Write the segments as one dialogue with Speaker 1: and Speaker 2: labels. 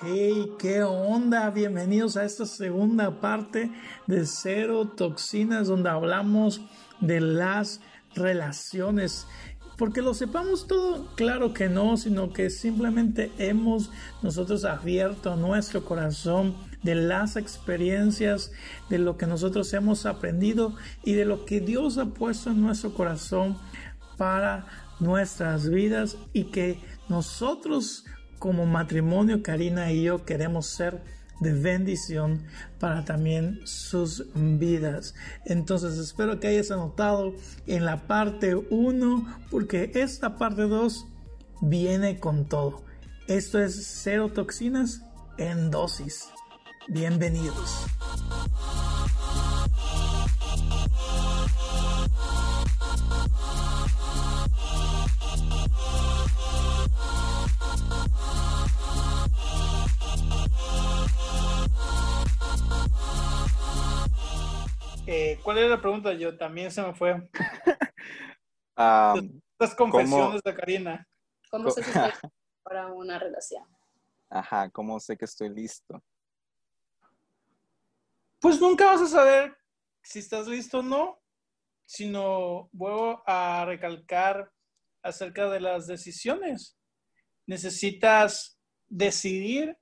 Speaker 1: Hey, ¿qué onda? Bienvenidos a esta segunda parte de Cero Toxinas, donde hablamos de las relaciones. Porque lo sepamos todo, claro que no, sino que simplemente hemos nosotros abierto nuestro corazón de las experiencias, de lo que nosotros hemos aprendido y de lo que Dios ha puesto en nuestro corazón para nuestras vidas y que nosotros como matrimonio, Karina y yo queremos ser de bendición para también sus vidas. Entonces espero que hayas anotado en la parte 1 porque esta parte 2 viene con todo. Esto es cero toxinas en dosis. Bienvenidos. Eh, ¿Cuál era la pregunta? Yo también se me fue. Las confesiones de Karina.
Speaker 2: ¿Cómo se para una relación?
Speaker 3: Ajá, ¿cómo sé que estoy listo?
Speaker 1: Pues nunca vas a saber si estás listo o no, sino vuelvo a recalcar acerca de las decisiones. Necesitas decidir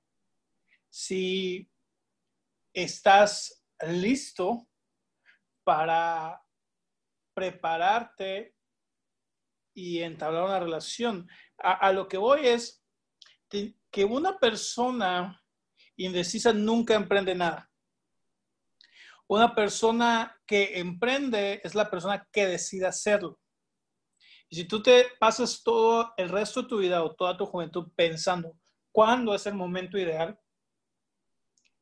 Speaker 1: si estás listo para prepararte y entablar una relación. A, lo que voy es que una persona indecisa nunca emprende nada. Una persona que emprende es la persona que decide hacerlo. Y si tú te pasas todo el resto de tu vida o toda tu juventud pensando cuándo es el momento ideal,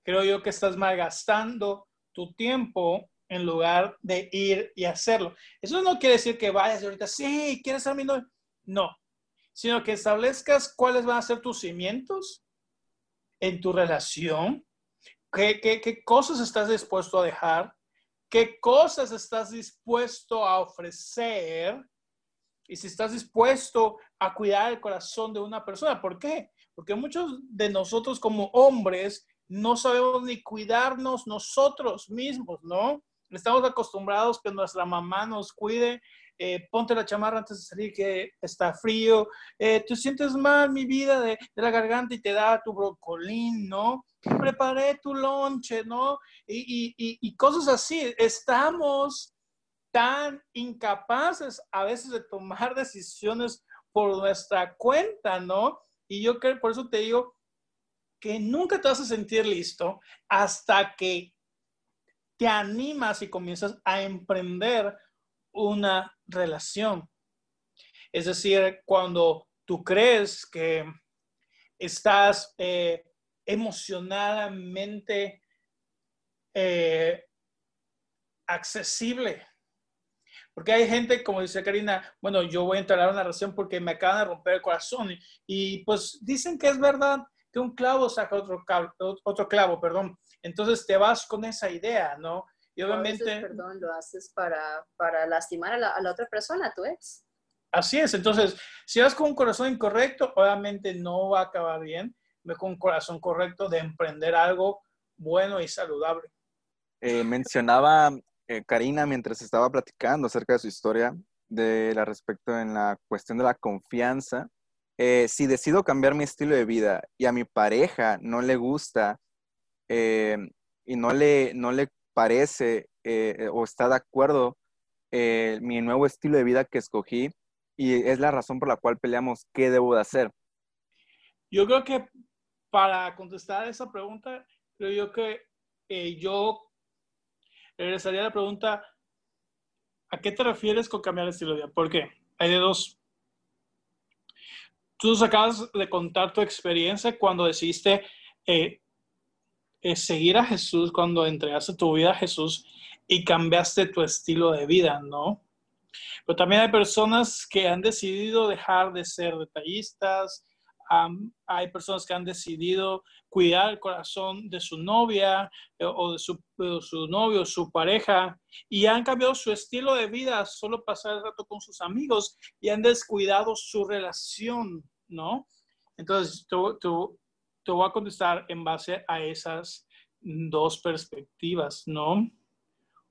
Speaker 1: creo yo que estás malgastando tu tiempo en lugar de ir y hacerlo. Eso no quiere decir que vayas ahorita, sí, quieres ser mi novio. No, sino que establezcas cuáles van a ser tus cimientos en tu relación, qué, qué cosas estás dispuesto a dejar, qué cosas estás dispuesto a ofrecer y si estás dispuesto a cuidar el corazón de una persona. ¿Por qué? Porque muchos de nosotros como hombres no sabemos ni cuidarnos nosotros mismos, ¿no? Estamos acostumbrados que nuestra mamá nos cuide. Eh, ponte la chamarra antes de salir que está frío. Eh, tú sientes mal mi vida de, la garganta y te da tu brocolín, ¿no? Preparé tu lonche, ¿no? Y, cosas así. Estamos tan incapaces a veces de tomar decisiones por nuestra cuenta, ¿no? Y yo creo, por eso te digo que nunca te vas a sentir listo hasta que te animas y comienzas a emprender una relación. Es decir, cuando tú crees que estás eh, emocionalmente eh, accesible. Porque hay gente, como dice Karina, bueno, yo voy a entrar a una relación porque me acaban de romper el corazón. Y, y pues dicen que es verdad que un clavo saca otro, otro clavo, perdón. Entonces te vas con esa idea, ¿no?
Speaker 2: Y obviamente... perdón, lo haces para, para lastimar a la, a la, otra persona, a tu ex.
Speaker 1: Así es, entonces, si vas con un corazón incorrecto, obviamente no va a acabar bien. Ve con un corazón correcto de emprender algo bueno y saludable.
Speaker 3: Eh, mencionaba eh, Karina mientras estaba platicando acerca de su historia, de la respecto en la cuestión de la confianza. Eh, si decido cambiar mi estilo de vida y a mi pareja no le gusta eh, y no le, no le parece eh, o está de acuerdo eh, mi nuevo estilo de vida que escogí y es la razón por la cual peleamos qué debo de hacer.
Speaker 1: Yo creo que para contestar esa pregunta, creo yo que yo regresaría a la pregunta, ¿a qué te refieres con cambiar el estilo de vida? ¿Por qué? Hay de dos. Tú nos acabas de contar tu experiencia cuando decidiste seguir a Jesús cuando entregaste tu vida a Jesús y cambiaste tu estilo de vida, ¿no? Pero también hay personas que han decidido dejar de ser detallistas, hay personas que han decidido cuidar el corazón de su novia eh, o de su, novio, su pareja, y han cambiado su estilo de vida, solo pasar el rato con sus amigos y han descuidado su relación, ¿no? Entonces, te voy a contestar en base a esas dos perspectivas, ¿no?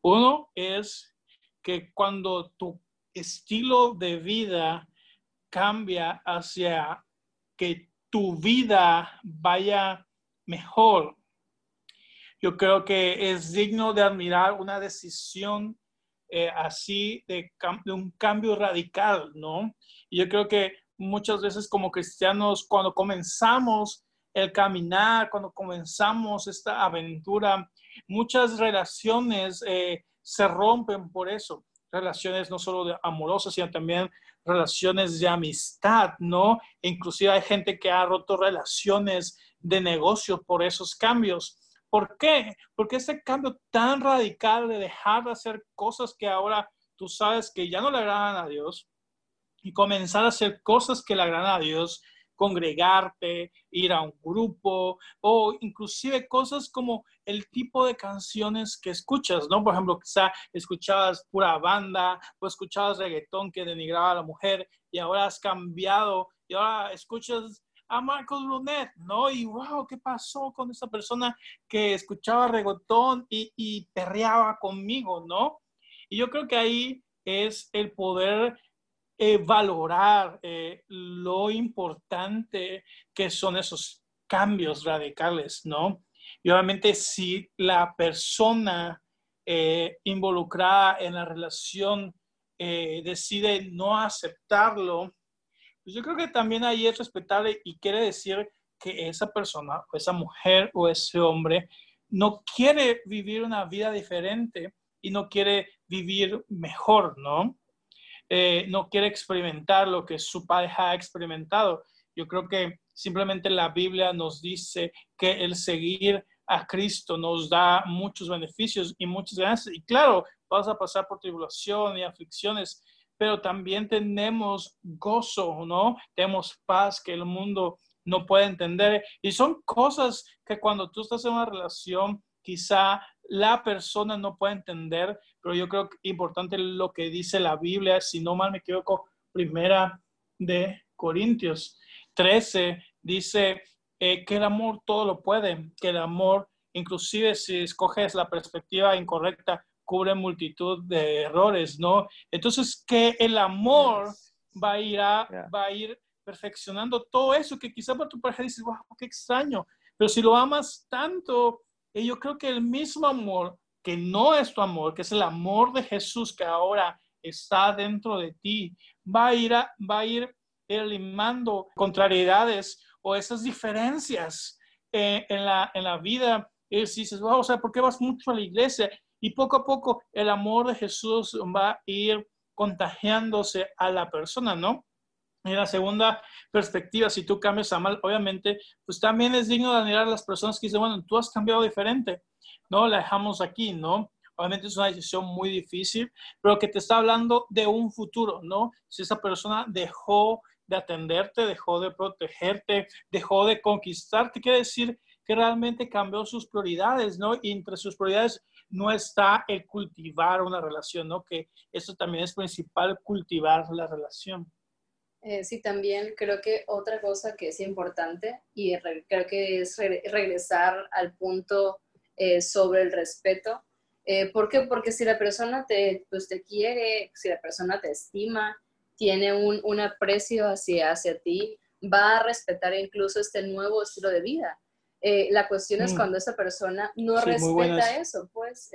Speaker 1: Uno es que cuando tu estilo de vida cambia hacia que tu vida vaya mejor. Yo creo que es digno de admirar una decisión eh, así de, de, un cambio radical, ¿no? Y yo creo que muchas veces como cristianos, cuando comenzamos el caminar, cuando comenzamos esta aventura, muchas relaciones eh, se rompen por eso. Relaciones no solo de amorosas, sino también relaciones de amistad, ¿no? Inclusive hay gente que ha roto relaciones de negocio por esos cambios. ¿Por qué? Porque ese cambio tan radical de dejar de hacer cosas que ahora tú sabes que ya no le agradan a Dios y comenzar a hacer cosas que le agradan a Dios, congregarte, ir a un grupo o inclusive cosas como el tipo de canciones que escuchas, ¿no? Por ejemplo, quizá escuchabas pura banda o escuchabas reggaetón que denigraba a la mujer y ahora has cambiado y ahora escuchas a Marcos Brunet, ¿no? Y wow, ¿qué pasó con esa persona que escuchaba reggaetón y, y perreaba conmigo, ¿no? Y yo creo que ahí es el poder eh, valorar eh, lo importante que son esos cambios radicales, ¿no? Y obviamente si la persona eh, involucrada en la relación decide no aceptarlo, pues yo creo que también ahí es respetable y quiere decir que esa persona o esa mujer o ese hombre no quiere vivir una vida diferente y no quiere vivir mejor, ¿no? Eh, no quiere experimentar lo que su pareja ha experimentado. Yo creo que simplemente la Biblia nos dice que el seguir a Cristo nos da muchos beneficios y muchas ganancias. Y claro, vas a pasar por tribulación y aflicciones, pero también tenemos gozo, ¿no? Tenemos paz que el mundo no puede entender. Y son cosas que cuando tú estás en una relación, quizá la persona no puede entender, pero yo creo que es importante lo que dice la Biblia, si no mal me equivoco, primera de Corintios 13, dice eh, que el amor todo lo puede, que el amor, inclusive si escoges la perspectiva incorrecta, cubre multitud de errores, ¿no? Entonces, que el amor va a ir, va a ir perfeccionando todo eso que quizá para tu pareja dices, wow, qué extraño, pero si lo amas tanto, y yo creo que el mismo amor, que no es tu amor, que es el amor de Jesús que ahora está dentro de ti, va a ir, va a ir eliminando contrariedades o esas diferencias eh, en, la, en la vida. Y dices, wow, o sea, ¿por qué vas mucho a la iglesia? Y poco a poco el amor de Jesús va a ir contagiándose a la persona, ¿no? En la segunda perspectiva, si tú cambias a mal, obviamente, pues también es digno de admirar a las personas que dicen, bueno, tú has cambiado diferente, ¿no? La dejamos aquí, ¿no? Obviamente es una decisión muy difícil, pero que te está hablando de un futuro, ¿no? Si esa persona dejó de atenderte, dejó de protegerte, dejó de conquistarte, quiere decir que realmente cambió sus prioridades, ¿no? Y entre sus prioridades no está el cultivar una relación, ¿no? Que eso también es principal, cultivar la relación.
Speaker 2: Eh, sí, también creo que otra cosa que es importante y creo que es regresar al punto eh, sobre el respeto. Eh, ¿Por qué? Porque si la persona te, pues, te quiere, si la persona te estima, tiene un, un aprecio hacia, hacia ti, va a respetar incluso este nuevo estilo de vida. Eh, la cuestión es mm. cuando esa persona no respeta eso, pues.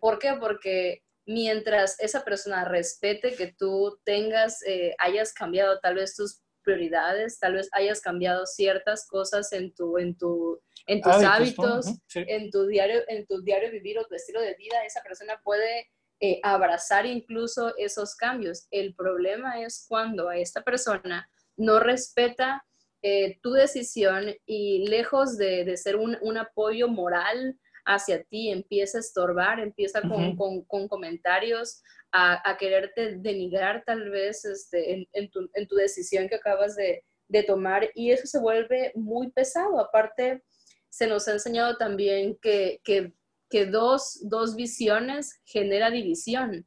Speaker 2: ¿Por qué? Porque mientras esa persona respete que tú tengas, eh, hayas cambiado tal vez tus prioridades, tal vez hayas cambiado ciertas cosas en, tu, en, tu, en tus hábitos, en, tu diario, en tu diario vivir o tu estilo de vida, esa persona puede eh, abrazar incluso esos cambios. El problema es cuando a esta persona no respeta eh, tu decisión y lejos de, de ser un, un apoyo moral, hacia ti, empieza a estorbar, empieza con, con, comentarios a, a, quererte denigrar tal vez este, en, en, tu, en, tu, decisión que acabas de, de tomar y eso se vuelve muy pesado. Aparte, se nos ha enseñado también que, que, que dos, dos visiones genera división.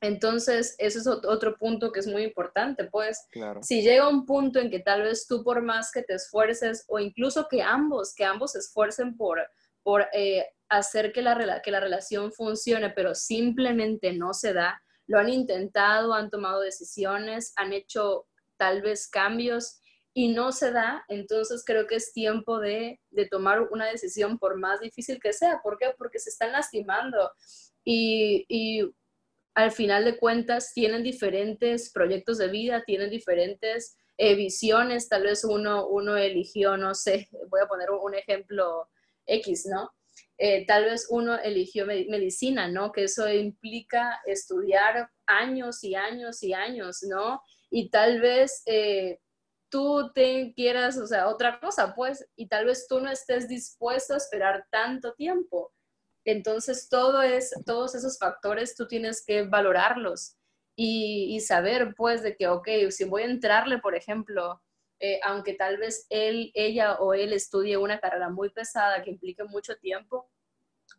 Speaker 2: Entonces, eso es otro punto que es muy importante, pues si llega un punto en que tal vez tú por más que te esfuerces o incluso que ambos, que ambos se esfuercen por, por eh, hacer que la, que la relación funcione, pero simplemente no se da, lo han intentado, han tomado decisiones, han hecho tal vez cambios y no se da, entonces creo que es tiempo de, de tomar una decisión por más difícil que sea. ¿Por qué? Porque se están lastimando. Y, y al final de cuentas tienen diferentes proyectos de vida, tienen diferentes eh, visiones, tal vez uno, uno eligió, no sé, voy a poner un ejemplo X, ¿no? Eh, tal vez uno eligió medicina, ¿no? Que eso implica estudiar años y años y años, ¿no? Y tal vez eh, tú te quieras, o sea, otra cosa, pues, y tal vez tú no estés dispuesto a esperar tanto tiempo. Entonces, todo es, todos esos factores tú tienes que valorarlos y, saber, pues, de que, ok, si voy a entrarle, por ejemplo, eh, aunque tal vez él, ella o él estudie una carrera muy pesada que implique mucho tiempo,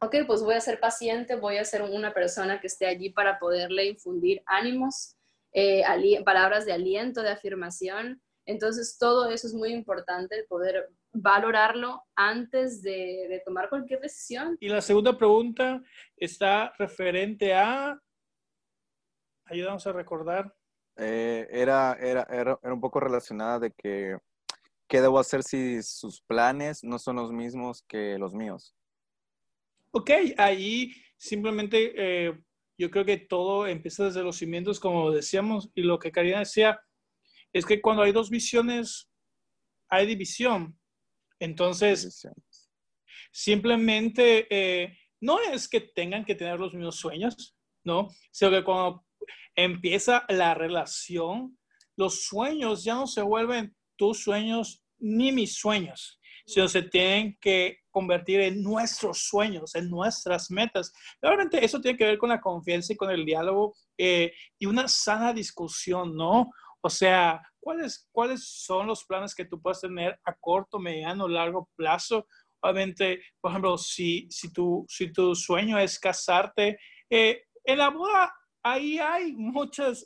Speaker 2: ok, pues voy a ser paciente, voy a ser una persona que esté allí para poderle infundir ánimos, eh, palabras de aliento, de afirmación. Entonces, todo eso es muy importante, poder valorarlo antes de, tomar cualquier decisión.
Speaker 1: Y la segunda pregunta está referente a, ayúdanos a recordar.
Speaker 3: Eh, era, era, era, un poco relacionada de que, ¿qué debo hacer si sus planes no son los mismos que los míos?
Speaker 1: Ok, ahí simplemente eh, yo creo que todo empieza desde los cimientos, como decíamos, y lo que Karina decía, es que cuando hay dos visiones, hay división. Entonces, simplemente eh, no es que tengan que tener los mismos sueños, ¿no? Sino que cuando empieza la relación, los sueños ya no se vuelven tus sueños ni mis sueños, sino se tienen que convertir en nuestros sueños, en nuestras metas. Realmente eso tiene que ver con la confianza y con el diálogo eh, y una sana discusión, ¿no? O sea, ¿cuáles, ¿cuáles son los planes que tú puedes tener a corto, mediano, largo plazo? Obviamente, por ejemplo, si, si, tu, si tu sueño es casarte, eh, en la boda ahí hay muchas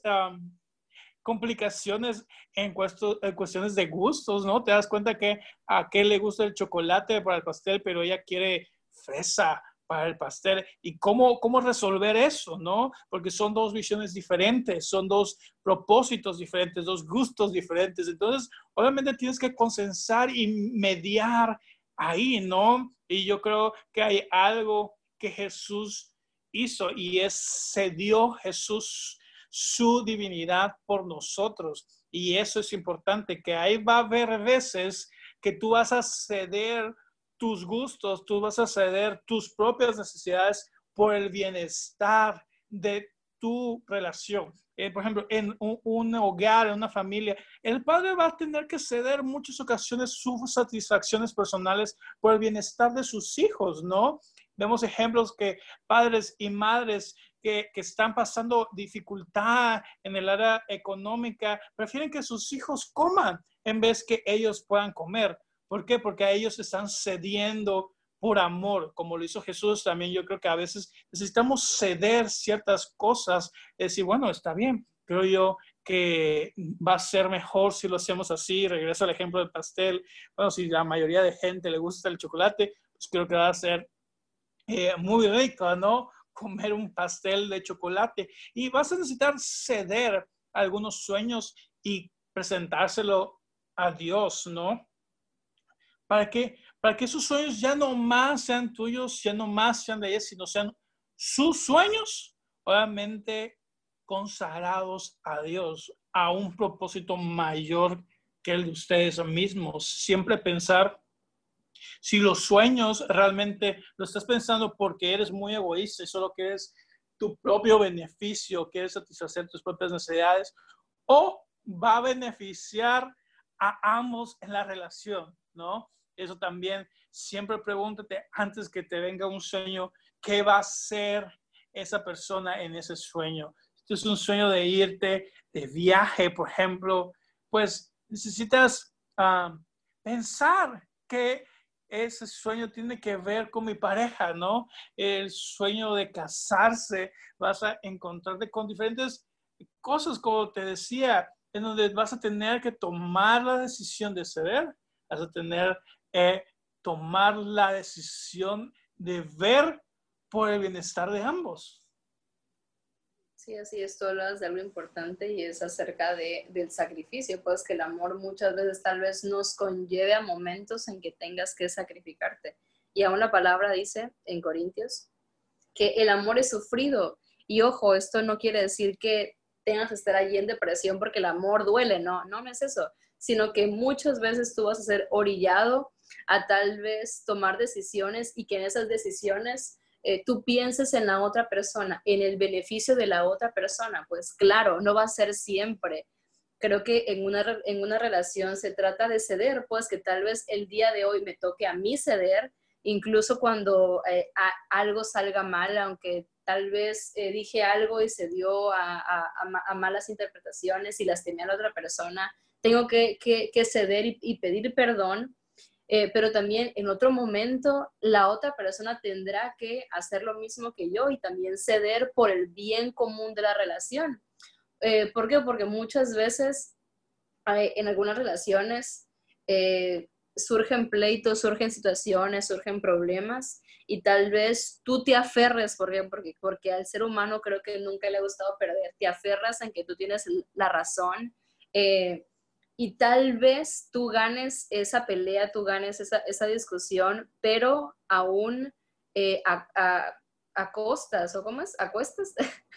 Speaker 1: complicaciones en, cuestiones de gustos, ¿no? Te das cuenta que a qué le gusta el chocolate para el pastel, pero ella quiere fresa para el pastel y cómo, cómo resolver eso, ¿no? Porque son dos visiones diferentes, son dos propósitos diferentes, dos gustos diferentes. Entonces, obviamente tienes que consensar y mediar ahí, ¿no? Y yo creo que hay algo que Jesús hizo y es cedió Jesús su divinidad por nosotros. Y eso es importante, que ahí va a haber veces que tú vas a ceder tus gustos, tú vas a ceder tus propias necesidades por el bienestar de tu relación. Eh, por ejemplo, en un, hogar, en una familia, el padre va a tener que ceder muchas ocasiones sus satisfacciones personales por el bienestar de sus hijos, ¿no? Vemos ejemplos que padres y madres que, que, están pasando dificultad en el área económica prefieren que sus hijos coman en vez que ellos puedan comer. ¿Por qué? Porque a ellos están cediendo por amor, como lo hizo Jesús también. Yo creo que a veces necesitamos ceder ciertas cosas, decir, bueno, está bien, creo yo que va a ser mejor si lo hacemos así. Regreso al ejemplo del pastel. Bueno, si la mayoría de gente le gusta el chocolate, pues creo que va a ser eh, muy rico, ¿no? Comer un pastel de chocolate. Y vas a necesitar ceder algunos sueños y presentárselo a Dios, ¿no? ¿Para qué? Para que esos sueños ya no más sean tuyos, ya no más sean de ella, sino sean sus sueños, obviamente consagrados a Dios, a un propósito mayor que el de ustedes mismos. Siempre pensar si los sueños realmente lo estás pensando porque eres muy egoísta y solo quieres tu propio beneficio, quieres satisfacer tus propias necesidades, o va a beneficiar a ambos en la relación, ¿no? Eso también, siempre pregúntate antes que te venga un sueño, ¿qué va a ser esa persona en ese sueño? Si es un sueño de irte de viaje, por ejemplo, pues necesitas ah, pensar que ese sueño tiene que ver con mi pareja, ¿no? El sueño de casarse, vas a encontrarte con diferentes cosas, como te decía, en donde vas a tener que tomar la decisión de ceder, vas a tener que tomar la decisión de ver por el bienestar de ambos.
Speaker 2: Sí, así es, tú hablas de algo importante y es acerca de, del sacrificio, pues que el amor muchas veces tal vez nos conlleve a momentos en que tengas que sacrificarte. Y aún la palabra dice en Corintios que el amor es sufrido. Y ojo, esto no quiere decir que tengas que estar allí en depresión porque el amor duele, no, no, no es eso, sino que muchas veces tú vas a ser orillado a tal vez tomar decisiones y que en esas decisiones eh, tú pienses en la otra persona, en el beneficio de la otra persona, pues claro, no va a ser siempre. Creo que en una, en una relación se trata de ceder, pues que tal vez el día de hoy me toque a mí ceder, incluso cuando eh, algo salga mal, aunque tal vez eh, dije algo y se dio a, malas interpretaciones y lastimé a la otra persona, tengo que, ceder y pedir perdón eh, pero también en otro momento la otra persona tendrá que hacer lo mismo que yo y también ceder por el bien común de la relación. Eh, ¿Por qué? Porque muchas veces en algunas relaciones eh, surgen pleitos, surgen situaciones, surgen problemas y tal vez tú te aferres, ¿por Porque, porque al ser humano creo que nunca le ha gustado perder, te aferras en que tú tienes la razón y tal vez tú ganes esa pelea, tú ganes esa, discusión, pero aún eh, a, costas, ¿o cómo es? ¿A cuestas?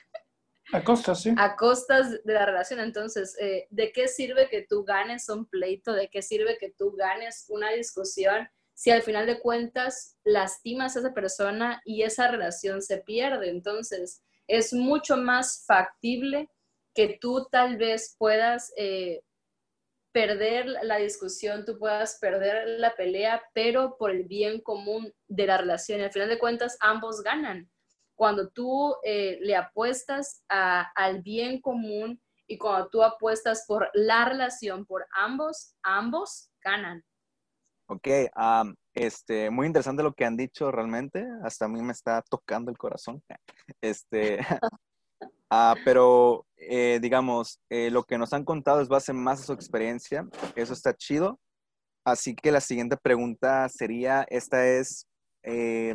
Speaker 1: A costas, sí.
Speaker 2: A costas de la relación. Entonces, eh, ¿de qué sirve que tú ganes un pleito? ¿De qué sirve que tú ganes una discusión si al final de cuentas lastimas a esa persona y esa relación se pierde? Entonces, es mucho más factible que tú tal vez puedas eh, perder la discusión, tú puedas perder la pelea, pero por el bien común de la relación. Y al final de cuentas, ambos ganan. Cuando tú eh, le apuestas al bien común y cuando tú apuestas por la relación, por ambos, ambos ganan.
Speaker 3: Ok, este, muy interesante lo que han dicho realmente. Hasta a mí me está tocando el corazón. Este, Ah, pero eh, digamos, eh, lo que nos han contado es base más a su experiencia. Eso está chido. Así que la siguiente pregunta sería, esta es, eh,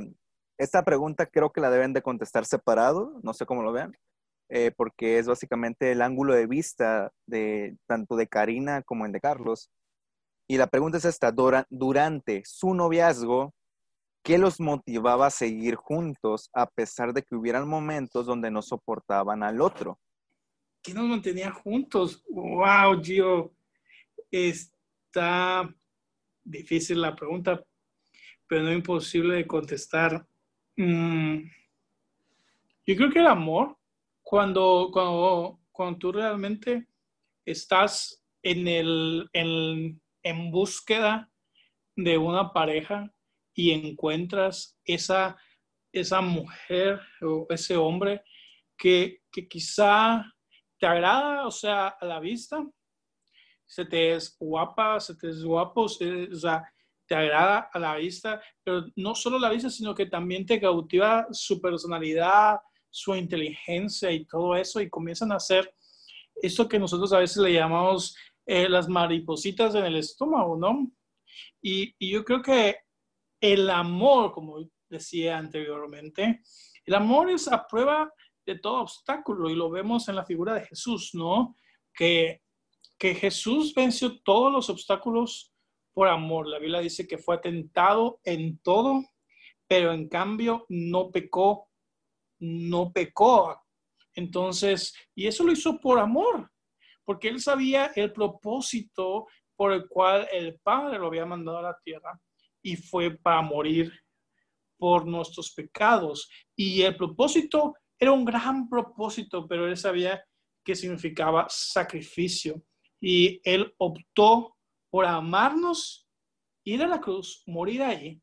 Speaker 3: esta pregunta creo que la deben de contestar separado, no sé cómo lo vean, porque es básicamente el ángulo de vista de tanto de Karina como el de Carlos. Y la pregunta es esta, durante su noviazgo, ¿Qué los motivaba a seguir juntos a pesar de que hubieran momentos donde no soportaban al otro?
Speaker 1: ¿Qué nos mantenía juntos? ¡Wow, Gio! Está difícil la pregunta, pero no imposible de contestar. Mm, yo creo que el amor, cuando, cuando, cuando tú realmente estás en, el, en, en búsqueda de una pareja, y encuentras esa, esa mujer o ese hombre que, quizá te agrada, o sea, a la vista, se te es guapa, se te es guapo, o sea, te agrada a la vista, pero no solo la vista, sino que también te cautiva su personalidad, su inteligencia y todo eso, y comienzan a hacer esto que nosotros a veces le llamamos eh, las maripositas en el estómago, ¿no? Y, y, yo creo que el amor, como decía anteriormente, el amor es a prueba de todo obstáculo y lo vemos en la figura de Jesús, ¿no? Que, que Jesús venció todos los obstáculos por amor. La Biblia dice que fue tentado en todo, pero en cambio no pecó, no pecó. Entonces, y eso lo hizo por amor, porque él sabía el propósito por el cual el Padre lo había mandado a la tierra y fue para morir por nuestros pecados. Y el propósito era un gran propósito, pero él sabía que significaba sacrificio. Y él optó por amarnos, ir a la cruz, morir ahí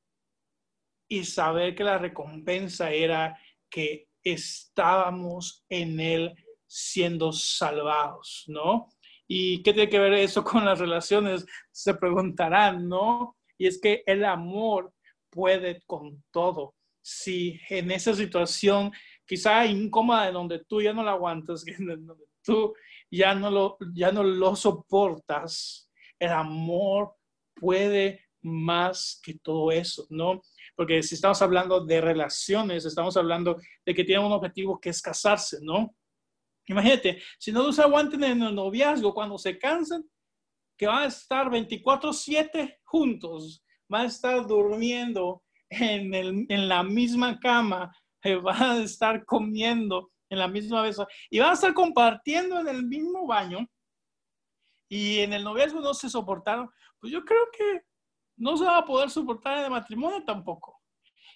Speaker 1: y saber que la recompensa era que estábamos en él siendo salvados, ¿no? ¿Y qué tiene que ver eso con las relaciones? Se preguntarán, ¿no? Y es que el amor puede con todo. Si en esa situación quizá incómoda, donde tú ya no la aguantas, donde tú ya no lo, ya no lo soportas, el amor puede más que todo eso, ¿no? Porque si estamos hablando de relaciones, estamos hablando de que tienen un objetivo que es casarse, ¿no? Imagínate, si no los aguanten en el noviazgo, cuando se cansan, que van a estar 24/7 juntos, van a estar durmiendo en, en la misma cama, eh, van a estar comiendo en la misma vez y van a estar compartiendo en el mismo baño y en el noviazgo no se soportaron, pues yo creo que no se va a poder soportar el matrimonio tampoco.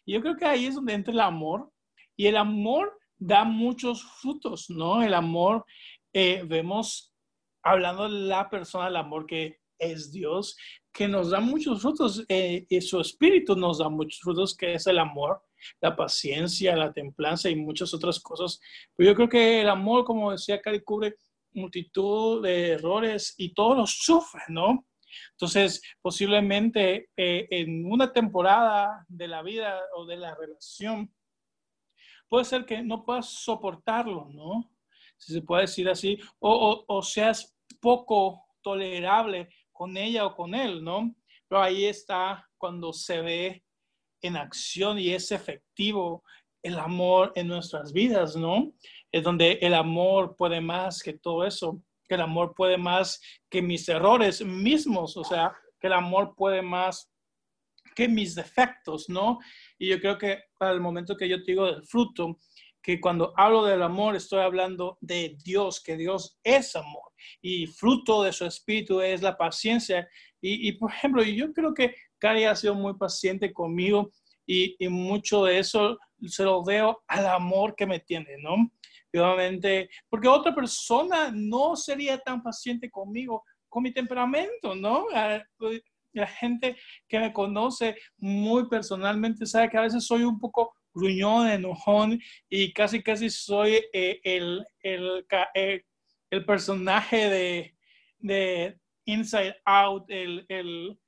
Speaker 1: Y yo creo que ahí es donde entra el amor y el amor da muchos frutos, ¿no? El amor, eh, vemos hablando de la persona, el amor que es Dios, que nos da muchos frutos eh, y su espíritu nos da muchos frutos, que es el amor, la paciencia, la templanza y muchas otras cosas. Pero yo creo que el amor, como decía Cari, cubre multitud de errores y todos los sufre, ¿no? Entonces, posiblemente eh, en una temporada de la vida o de la relación, puede ser que no puedas soportarlo, ¿no? Si se puede decir así, o, o seas poco tolerable con ella o con él, ¿no? Pero ahí está cuando se ve en acción y es efectivo el amor en nuestras vidas, ¿no? Es donde el amor puede más que todo eso, que el amor puede más que mis errores mismos, o sea, que el amor puede más que mis defectos, ¿no? Y yo creo que para el momento que yo te digo del fruto, que cuando hablo del amor estoy hablando de Dios, que Dios es amor y fruto de su espíritu es la paciencia. Y, por ejemplo, yo creo que Cari ha sido muy paciente conmigo y, mucho de eso se lo veo al amor que me tiene, ¿no? obviamente, porque otra persona no sería tan paciente conmigo, con mi temperamento, ¿no? La gente que me conoce muy personalmente sabe que a veces soy un poco gruñón, enojón y casi casi soy eh, el, el, eh, el, personaje de, de, Inside Out, el, el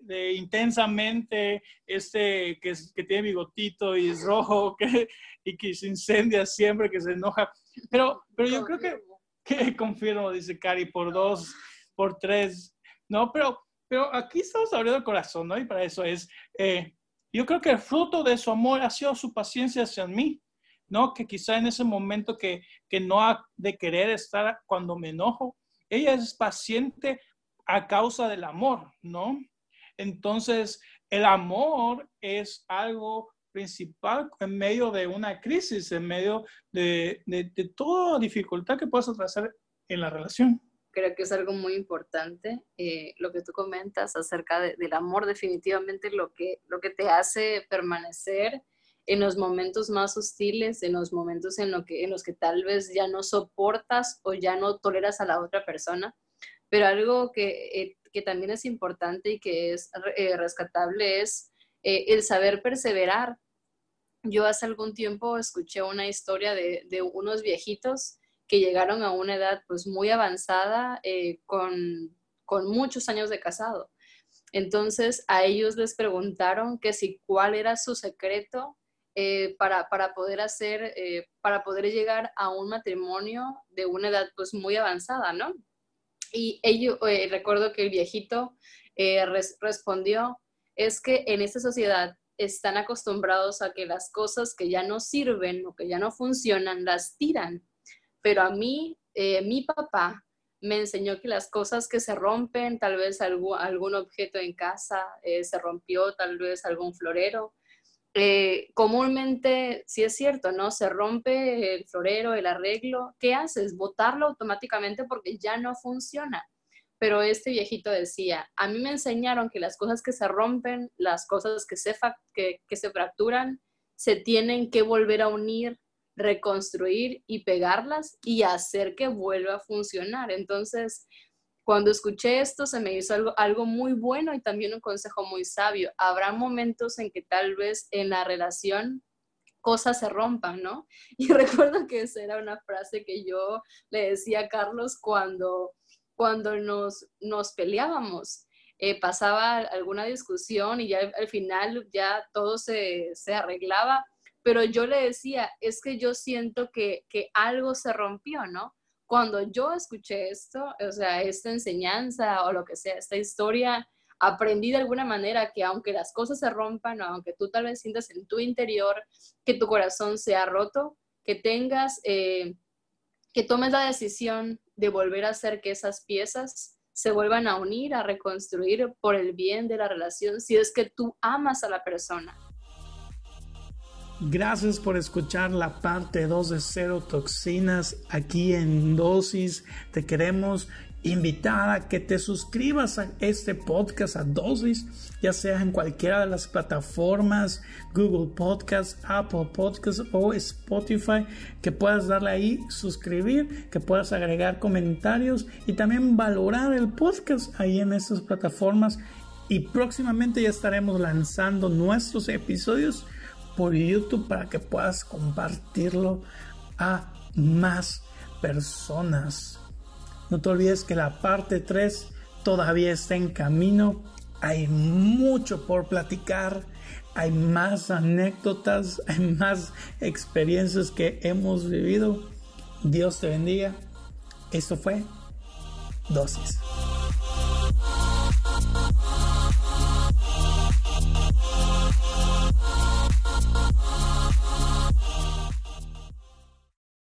Speaker 1: de intensamente, este que, que, tiene bigotito y es rojo que, y que se incendia siempre, que se enoja. Pero, pero yo creo que, que confirmo, dice Cari, por dos, por tres. No, pero, pero aquí estamos abriendo el corazón, ¿no? Y para eso es, eh, yo creo que el fruto de su amor ha sido su paciencia hacia mí, ¿no? Que quizá en ese momento que, que no ha de querer estar cuando me enojo, ella es paciente a causa del amor, ¿no? Entonces, el amor es algo principal en medio de una crisis, en medio de, de, de toda dificultad que puedas atravesar en la relación
Speaker 2: creo que es algo muy importante eh, lo que tú comentas acerca del amor, definitivamente lo que, lo que te hace permanecer en los momentos más hostiles, en los momentos en, lo que, en los que tal vez ya no soportas o ya no toleras a la otra persona. Pero algo que, eh, que también es importante y que es eh, rescatable es el saber perseverar. Yo hace algún tiempo escuché una historia de, de unos viejitos que llegaron a una edad pues muy avanzada eh, con, con muchos años de casado. Entonces a ellos les preguntaron que si cuál era su secreto eh, para, para, poder hacer, eh, para poder llegar a un matrimonio de una edad pues muy avanzada, ¿no? Y ellos, recuerdo que el viejito respondió, es que en esta sociedad están acostumbrados a que las cosas que ya no sirven o que ya no funcionan, las tiran pero a mí, eh, mi papá me enseñó que las cosas que se rompen, tal vez algún, algún objeto en casa eh, se rompió, tal vez algún florero. Eh, comúnmente, si es cierto, ¿no? Se rompe el florero, el arreglo. ¿Qué haces? Botarlo automáticamente porque ya no funciona. Pero este viejito decía, a mí me enseñaron que las cosas que se rompen, las cosas que se, que se fracturan, se tienen que volver a unir reconstruir y pegarlas y hacer que vuelva a funcionar. Entonces, cuando escuché esto, se me hizo algo, algo muy bueno y también un consejo muy sabio. Habrá momentos en que tal vez en la relación cosas se rompan, ¿no? Y recuerdo que esa era una frase que yo le decía a Carlos cuando cuando nos, nos peleábamos. Eh, pasaba alguna discusión y ya al final ya todo se, se, arreglaba, pero yo le decía, es que yo siento que, que algo se rompió, ¿no? Cuando yo escuché esto, o sea, esta enseñanza o lo que sea, esta historia, aprendí de alguna manera que aunque las cosas se rompan o aunque tú tal vez sientas en tu interior que tu corazón se ha roto, que tengas, eh, que tomes la decisión de volver a hacer que esas piezas se vuelvan a unir, a reconstruir por el bien de la relación, si es que tú amas a la persona.
Speaker 1: Gracias por escuchar la parte 2 de Cero Toxinas aquí en Dosis. Te queremos invitar a que te suscribas a este podcast a dosis, ya sea en cualquiera de las plataformas, Google Podcast, Apple Podcast o Spotify, que puedas darle ahí suscribir, que puedas agregar comentarios y también valorar el podcast ahí en estas plataformas. Y próximamente ya estaremos lanzando nuestros episodios por YouTube para que puedas compartirlo a más personas. No te olvides que la parte 3 todavía está en camino. Hay mucho por platicar. Hay más anécdotas, hay más experiencias que hemos vivido. Dios te bendiga. Esto fue Dosis.